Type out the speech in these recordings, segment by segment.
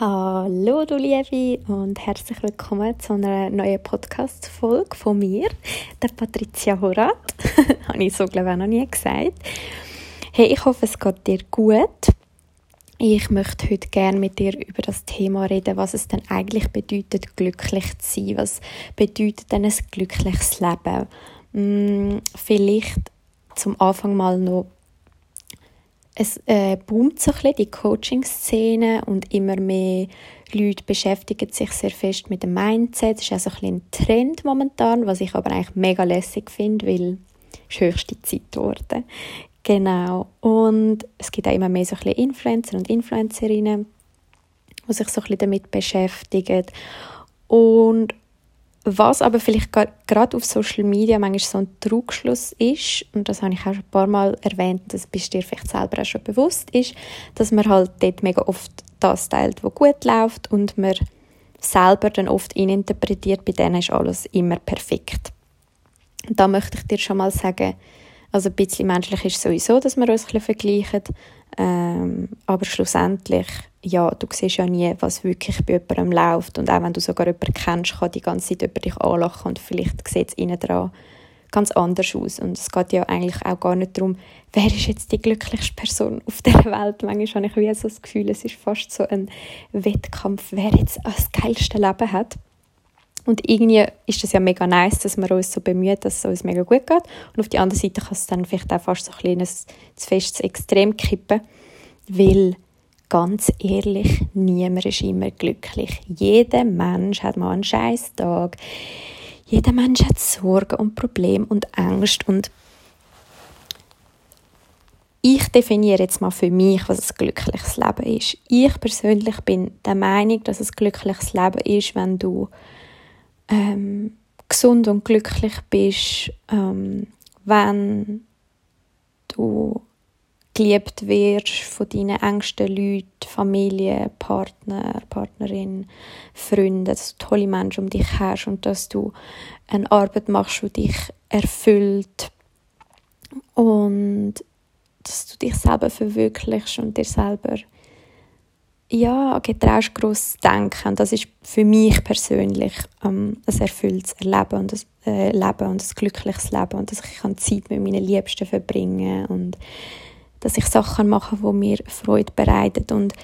Hallo du Liebe und herzlich willkommen zu einer neuen Podcast-Folge von mir, der Patricia Horat. Habe ich so glaube ich noch nie gesagt. Hey, ich hoffe es geht dir gut. Ich möchte heute gerne mit dir über das Thema reden, was es denn eigentlich bedeutet, glücklich zu sein. Was bedeutet denn ein glückliches Leben? Hm, vielleicht zum Anfang mal noch es äh, boomt so ein die Coaching-Szene und immer mehr Leute beschäftigen sich sehr fest mit dem Mindset. Das ist auch so ein, ein Trend momentan, was ich aber eigentlich mega lässig finde, weil es höchste Zeit geworden. Genau. Und es gibt auch immer mehr so ein Influencer und Influencerinnen, die sich so ein damit beschäftigen. Und was aber vielleicht gerade auf Social Media manchmal so ein Trugschluss ist, und das habe ich auch schon ein paar Mal erwähnt, das bist dir vielleicht selber auch schon bewusst, ist, dass man halt dort mega oft das teilt, was gut läuft und man selber dann oft interpretiert, bei denen ist alles immer perfekt. Und da möchte ich dir schon mal sagen, also ein bisschen menschlich ist sowieso, dass wir uns ein bisschen vergleichen, ähm, aber schlussendlich ja, du siehst ja nie, was wirklich bei jemandem läuft. Und auch wenn du sogar jemanden kennst, kann die ganze Zeit über dich anlachen und vielleicht sieht es innen dran ganz anders aus. Und es geht ja eigentlich auch gar nicht darum, wer ist jetzt die glücklichste Person auf der Welt. Manchmal habe ich wie so das Gefühl, es ist fast so ein Wettkampf, wer jetzt das geilste Leben hat. Und irgendwie ist es ja mega nice, dass wir uns so bemühen, dass es uns mega gut geht. Und auf der anderen Seite kann es dann vielleicht auch fast so ein kleines, zu festes Extrem kippen, weil ganz ehrlich, niemand ist immer glücklich. Jeder Mensch hat mal einen scheiß Tag. Jeder Mensch hat Sorgen und Probleme und Angst und ich definiere jetzt mal für mich, was ein glückliches Leben ist. Ich persönlich bin der Meinung, dass ein glückliches Leben ist, wenn du ähm, gesund und glücklich bist, ähm, wenn du geliebt wirst von deinen engsten Leuten, Familie, Partner, Partnerin, Freunde, dass du tolle Menschen um dich hast und dass du eine Arbeit machst, die dich erfüllt und dass du dich selber verwirklichst und dir selber ja, getraust, gross denken. Und das ist für mich persönlich ähm, ein erfülltes Erleben und ein äh, Leben und ein glückliches Leben und dass ich Zeit mit meinen Liebsten verbringen und dass ich Sachen mache, die mir Freude bereiten. Und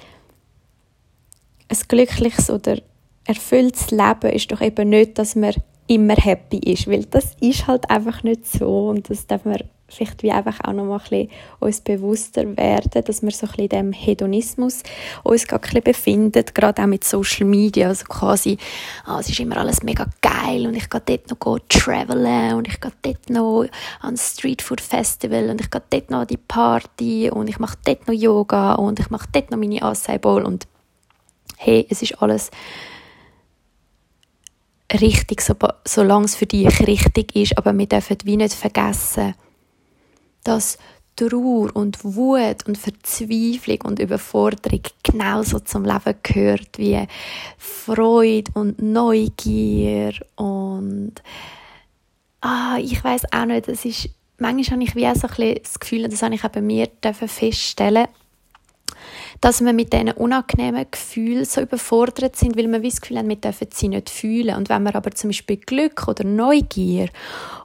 ein glückliches oder erfülltes Leben ist doch eben nicht, dass man immer happy ist, weil das ist halt einfach nicht so und das darf man vielleicht wie einfach auch noch mal ein bisschen uns bewusster werden, dass wir so ein bisschen diesem Hedonismus uns gerade ein befinden, gerade auch mit Social Media, also quasi, ah, es ist immer alles mega geil und ich gehe dort noch travelen und ich gehe dort noch an Street Food Festival und ich gehe dort noch an die Party und ich mache dort noch Yoga und ich mache dort noch meine Acai Bowl und hey, es ist alles richtig, so, solange es für dich richtig ist, aber wir dürfen wie nicht vergessen, dass Trauer und Wut und Verzweiflung und Überforderung genauso zum Leben gehört wie Freude und Neugier und ah, ich weiß auch nicht, das ist manchmal habe ich wie auch so ein bisschen das Gefühl, das habe ich auch bei mir feststellen dass wir mit diesen unangenehmen Gefühlen so überfordert sind, weil wir das Gefühl haben, wir dürfen sie nicht fühlen. Und wenn wir aber zum Beispiel Glück oder Neugier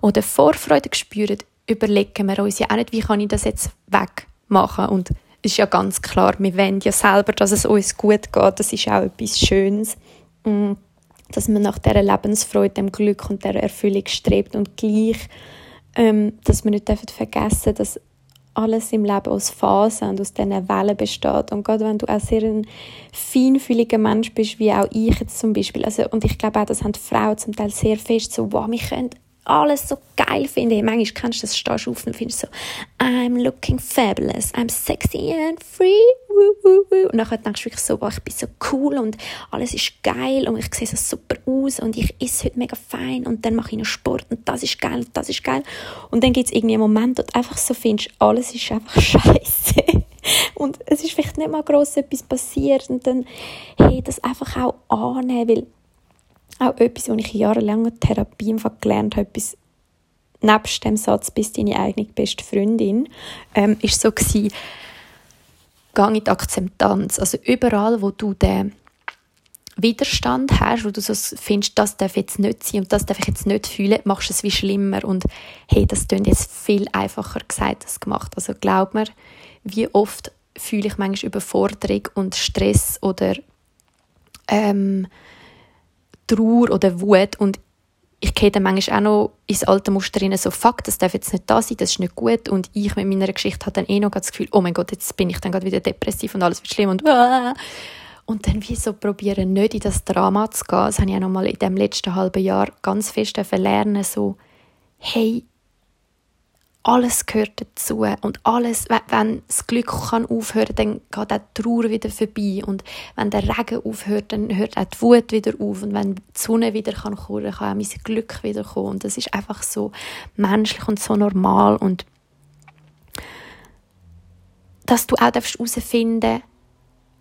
oder Vorfreude spüren, überlegen wir uns ja auch nicht, wie kann ich das jetzt wegmachen. Und es ist ja ganz klar, wir wollen ja selber, dass es uns gut geht. Das ist auch etwas Schönes, mm, dass man nach dieser Lebensfreude, dem Glück und der Erfüllung strebt und gleich, ähm, dass wir nicht vergessen dürfen, dass alles im Leben aus Phasen und aus diesen Wellen besteht. Und gerade wenn du auch sehr ein feinfühliger Mensch bist, wie auch ich jetzt zum Beispiel, also, und ich glaube auch, das haben Frauen zum Teil sehr fest, so, wow, wir können alles so geil finde. Manchmal kennst du das, stehst du auf und findest so, I'm looking fabulous, I'm sexy and free. Und dann denkst du wirklich so, wow, ich bin so cool und alles ist geil und ich sehe so super aus und ich esse heute mega fein und dann mache ich noch Sport und das ist geil und das ist geil. Und dann gibt es irgendwie einen Moment, wo du einfach so findest, alles ist einfach scheiße. und es ist vielleicht nicht mal gross etwas passiert und dann, hey, das einfach auch annehmen, weil auch etwas, was ich in jahrelanger Therapie gelernt habe, etwas nebst dem Satz «Bist deine eigene beste Freundin», ähm, ist so gewesen, geh in die Akzeptanz. Also überall, wo du den Widerstand hast, wo du so findest, das darf jetzt nicht sein und das darf ich jetzt nicht fühlen, machst du es wie schlimmer und hey, das klingt jetzt viel einfacher gesagt als gemacht. Also glaub mir, wie oft fühle ich manchmal Überforderung und Stress oder ähm, Trauer oder Wut und ich gehe dann manchmal auch noch ins alte Muster rein, so «Fuck, das darf jetzt nicht da sein, das ist nicht gut» und ich mit meiner Geschichte habe dann eh noch das Gefühl «Oh mein Gott, jetzt bin ich dann gerade wieder depressiv und alles wird schlimm» und Aah! und dann wie so probieren, nicht in das Drama zu gehen. Das habe ich auch noch mal in dem letzten halben Jahr ganz fest lernen, so «Hey, alles gehört dazu. Und alles, wenn das Glück kann aufhören, dann geht auch die Trauer wieder vorbei. Und wenn der Regen aufhört, dann hört auch die Wut wieder auf. Und wenn die Sonne wieder kann kommen, kann auch mein Glück wieder kommen. Und das ist einfach so menschlich und so normal. Und dass du auch herausfinden darfst,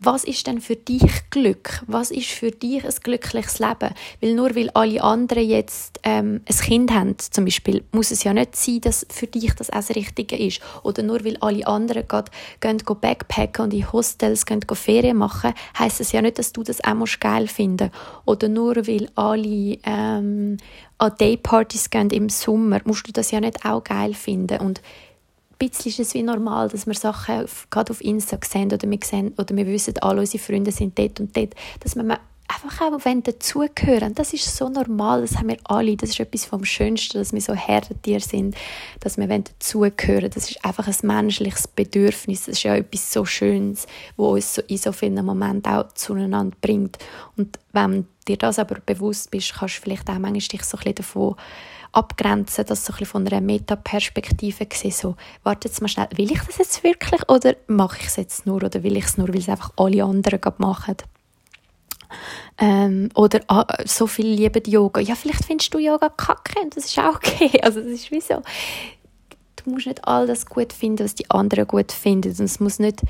was ist denn für dich Glück? Was ist für dich ein glückliches Leben? Weil nur weil alle anderen jetzt ähm, ein Kind haben, zum Beispiel, muss es ja nicht sein, dass für dich das auch das Richtige ist. Oder nur weil alle anderen gerade gehen, gehen Backpacken und in Hostels gehen, gehen Ferien machen, heißt es ja nicht, dass du das auch musst geil finden Oder nur weil alle ähm, an Daypartys gehen im Sommer, musst du das ja nicht auch geil finden. Und bisschen ist es wie normal, dass wir Sachen gerade auf Insta sehen oder wir, sehen, oder wir wissen, alle unsere Freunde sind dort und dort, dass wir einfach auch dazugehören. Das ist so normal, das haben wir alle. Das ist etwas vom Schönsten, dass wir so Herdentier sind, dass wir dazugehören. Das ist einfach ein menschliches Bedürfnis. Das ist ja etwas so Schönes, wo uns so in so vielen Momenten auch zueinander bringt. Und wenn dir das aber bewusst bist, kannst du vielleicht auch manchmal dich so ein davon abgrenzen, das so ein von einer Metaperspektive gesehen, so, warte jetzt mal schnell, will ich das jetzt wirklich oder mache ich es jetzt nur oder will ich es nur, weil es einfach alle anderen gerade machen? Ähm, oder ah, so viel lieben Yoga. Ja, vielleicht findest du Yoga kacke und das ist auch okay. Also das ist wie so, du musst nicht all das gut finden, was die anderen gut finden und es muss nicht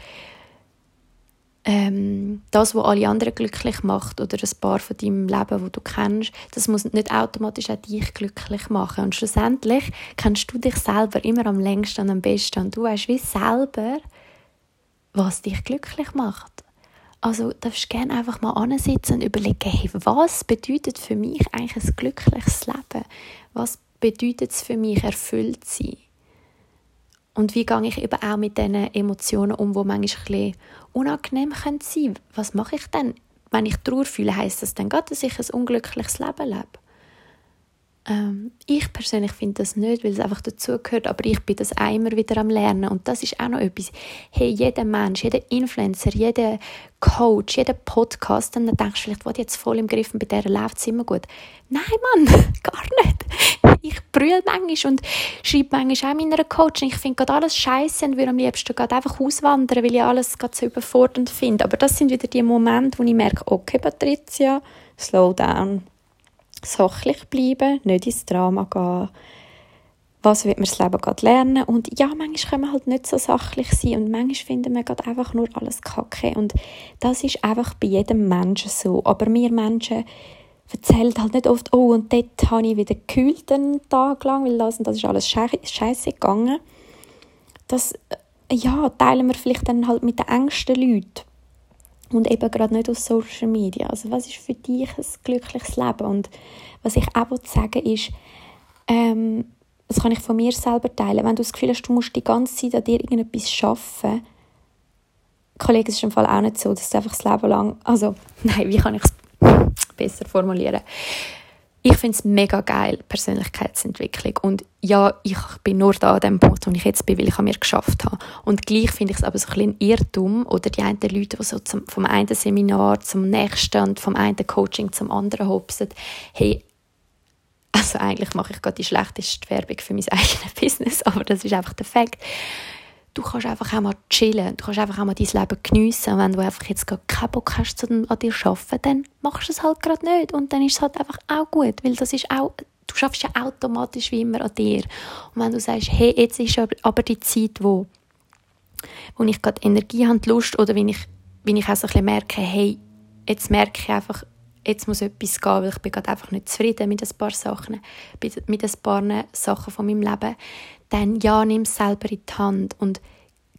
ähm, das, was alle anderen glücklich macht oder ein paar von deinem Leben, wo du kennst, das muss nicht automatisch auch dich glücklich machen. Und schlussendlich kennst du dich selber immer am längsten und am besten und du weißt wie selber, was dich glücklich macht. Also darfst du gerne einfach mal ansitzen und überlegen, hey, was bedeutet für mich eigentlich ein glückliches Leben? Was bedeutet es für mich, erfüllt zu sein? Und wie gehe ich eben auch mit diesen Emotionen um, die manchmal ein unangenehm sein können? Was mache ich denn? Wenn ich Trauer fühle, heisst das dann gerade, dass ich ein unglückliches Leben lebe? Ähm, ich persönlich finde das nicht, weil es einfach dazugehört, aber ich bin das auch immer wieder am Lernen und das ist auch noch etwas. Hey, jeder Mensch, jeder Influencer, jeder Coach, jeder Podcast, dann denkst du vielleicht, was jetzt voll im Griff und bei der läuft es immer gut. Nein, Mann, gar nicht. Ich brülle manchmal und schreibe manchmal auch meiner Coaching, ich finde gerade alles scheiße und würde am liebsten gerade einfach auswandern, weil ich alles gerade so überfordernd finde. Aber das sind wieder die Momente, wo ich merke, okay, Patricia, slow down sachlich bleiben, nicht ins Drama gehen. Was wird man das Leben gerade lernen? Und ja, manchmal können wir halt nicht so sachlich sein und manchmal finden wir gerade einfach nur alles kacke. Und das ist einfach bei jedem Menschen so. Aber wir Menschen erzählen halt nicht oft, oh, und dort habe ich wieder gekühlt einen Tag lang, weil das und das ist alles scheiße gegangen. Das äh, ja, teilen wir vielleicht dann halt mit den engsten Leuten und eben gerade nicht auf Social Media. Also was ist für dich ein glückliches Leben? Und was ich auch sagen ist, ähm, das kann ich von mir selber teilen, wenn du das Gefühl hast, du musst die ganze Zeit an dir irgendetwas schaffen, Kollege, es ist im Fall auch nicht so, dass du einfach das Leben lang, also, nein, wie kann ich es besser formulieren? Ich finde es mega geil, Persönlichkeitsentwicklung. Und ja, ich bin nur da an dem Punkt, wo ich jetzt bin, weil ich an mir geschafft habe. Und gleich finde ich es aber so ein bisschen Irrtum oder die einen Leute, die so zum, vom einen Seminar zum nächsten und vom einen Coaching zum anderen hopsen. Hey, also eigentlich mache ich gerade die schlechteste Werbung für mein eigenes Business, aber das ist einfach der Fakt du kannst einfach auch mal chillen, du kannst einfach auch mal dein Leben geniessen. Und wenn du einfach jetzt gerade keinen Bock hast, an dir zu arbeiten, dann machst du es halt gerade nicht. Und dann ist es halt einfach auch gut, weil das ist auch, du schaffst ja automatisch wie immer an dir. Und wenn du sagst, hey, jetzt ist aber die Zeit, wo, wo ich gerade Energie habe, Lust, oder wenn ich, wenn ich auch so ein bisschen merke, hey, jetzt merke ich einfach, jetzt muss etwas gehen, weil ich bin gerade einfach nicht zufrieden mit ein paar Sachen, mit ein paar Sachen von meinem Leben, dann ja, nimm es selber in die Hand. Und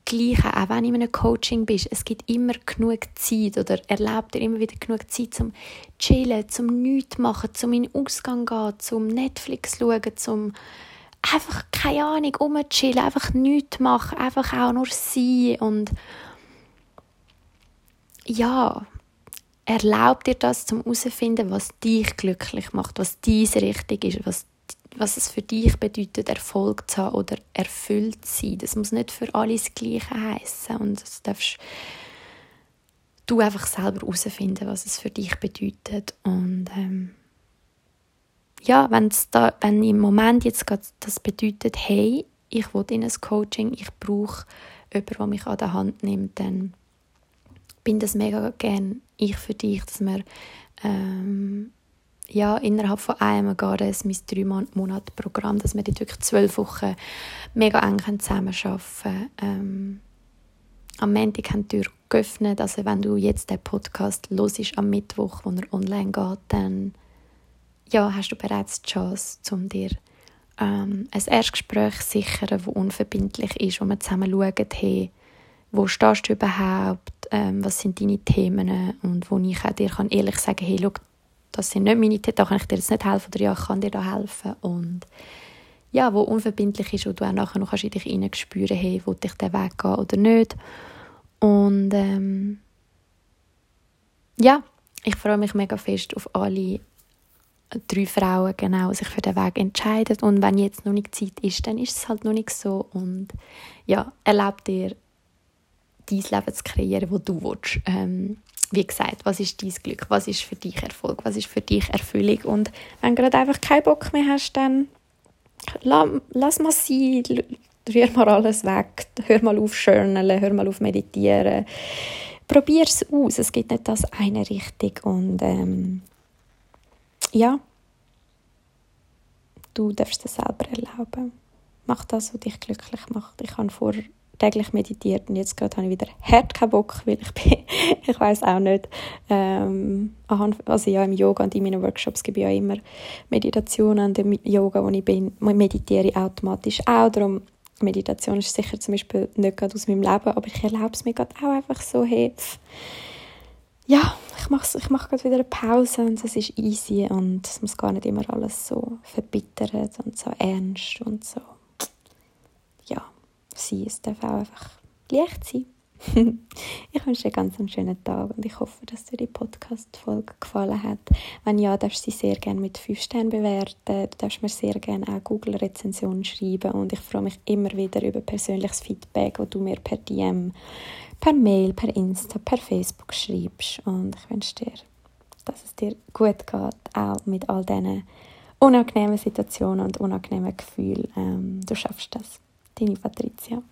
Gleiche, auch wenn du in einem Coaching bist, es gibt immer genug Zeit oder erlaubt dir immer wieder genug Zeit zum Chillen, zum nichts machen, zum in den Ausgang gehen, zum Netflix schauen, zum einfach, keine Ahnung, rumchillen, einfach nichts machen, einfach auch nur sein und ja, erlaub dir das zum herausfinden, was dich glücklich macht, was diese richtig ist, was was es für dich bedeutet, Erfolg zu haben oder erfüllt zu sein. Das muss nicht für alle das Gleiche heißen und das darfst du einfach selber herausfinden, was es für dich bedeutet und ähm, ja, wenn's da, wenn im Moment jetzt das bedeutet, hey, ich will in ein Coaching, ich brauche jemanden, der mich an der Hand nimmt, dann bin das mega gern ich für dich, dass wir ähm, ja, innerhalb von einem Jahr ein mein drei Monate Programm, dass wir dort wirklich zwölf Wochen mega eng zusammenarbeiten können. Ähm, am Montag haben die Tür geöffnet, also wenn du jetzt den Podcast hörst, am Mittwoch, wo er online geht, dann ja, hast du bereits die Chance, um dir ähm, ein Erstgespräch zu sichern, das unverbindlich ist, wo wir zusammen schauen, hey, wo stehst du überhaupt, ähm, was sind deine Themen? Und wo ich auch dir kann ehrlich sagen hey, schau, das sind nicht meine Themen, da kann ich dir jetzt nicht helfen oder ja, ich kann dir da helfen. Und ja, wo unverbindlich ist und du auch nachher noch in dich rein spüren, hey, will ich den Weg gehen oder nicht? Und ähm, ja, ich freue mich mega fest auf alle drei Frauen genau sich für den Weg entscheiden und wenn jetzt noch nicht Zeit ist, dann ist es halt noch nicht so. Und ja, erlaub dir dein Leben zu kreieren, wo du willst. Ähm, wie gesagt, was ist dein Glück, was ist für dich Erfolg, was ist für dich Erfüllung? Und wenn du gerade einfach keinen Bock mehr hast, dann lass mal sein, rühr mal alles weg, hör mal auf journalen, hör mal auf meditieren, probier es aus, es gibt nicht das eine Richtung und ähm, ja, du darfst es selber erlauben. Mach das, was dich glücklich macht. Ich habe vor täglich meditiert und jetzt gerade habe ich wieder hart keinen Bock, weil ich bin, ich weiß auch nicht, ähm, also ja, im Yoga und in meinen Workshops gebe ich ja immer Meditationen und im Yoga, wo ich bin, meditiere ich automatisch auch, darum Meditation ist sicher zum Beispiel nicht gerade aus meinem Leben, aber ich erlaube es mir gerade auch einfach so, hey, ja, ich mache ich mach gerade wieder eine Pause und es ist easy und es muss gar nicht immer alles so verbittern und so ernst und so sein. Es darf auch einfach leicht sein. ich wünsche dir ganz einen schönen Tag und ich hoffe, dass dir die Podcast-Folge gefallen hat. Wenn ja, darfst du sie sehr gerne mit 5 Sternen bewerten. Du darfst mir sehr gerne auch Google-Rezensionen schreiben und ich freue mich immer wieder über persönliches Feedback, das du mir per DM, per Mail, per Insta, per Facebook schreibst. Und ich wünsche dir, dass es dir gut geht, auch mit all diesen unangenehmen Situationen und unangenehmen Gefühlen. Ähm, du schaffst das. Deine Patricia.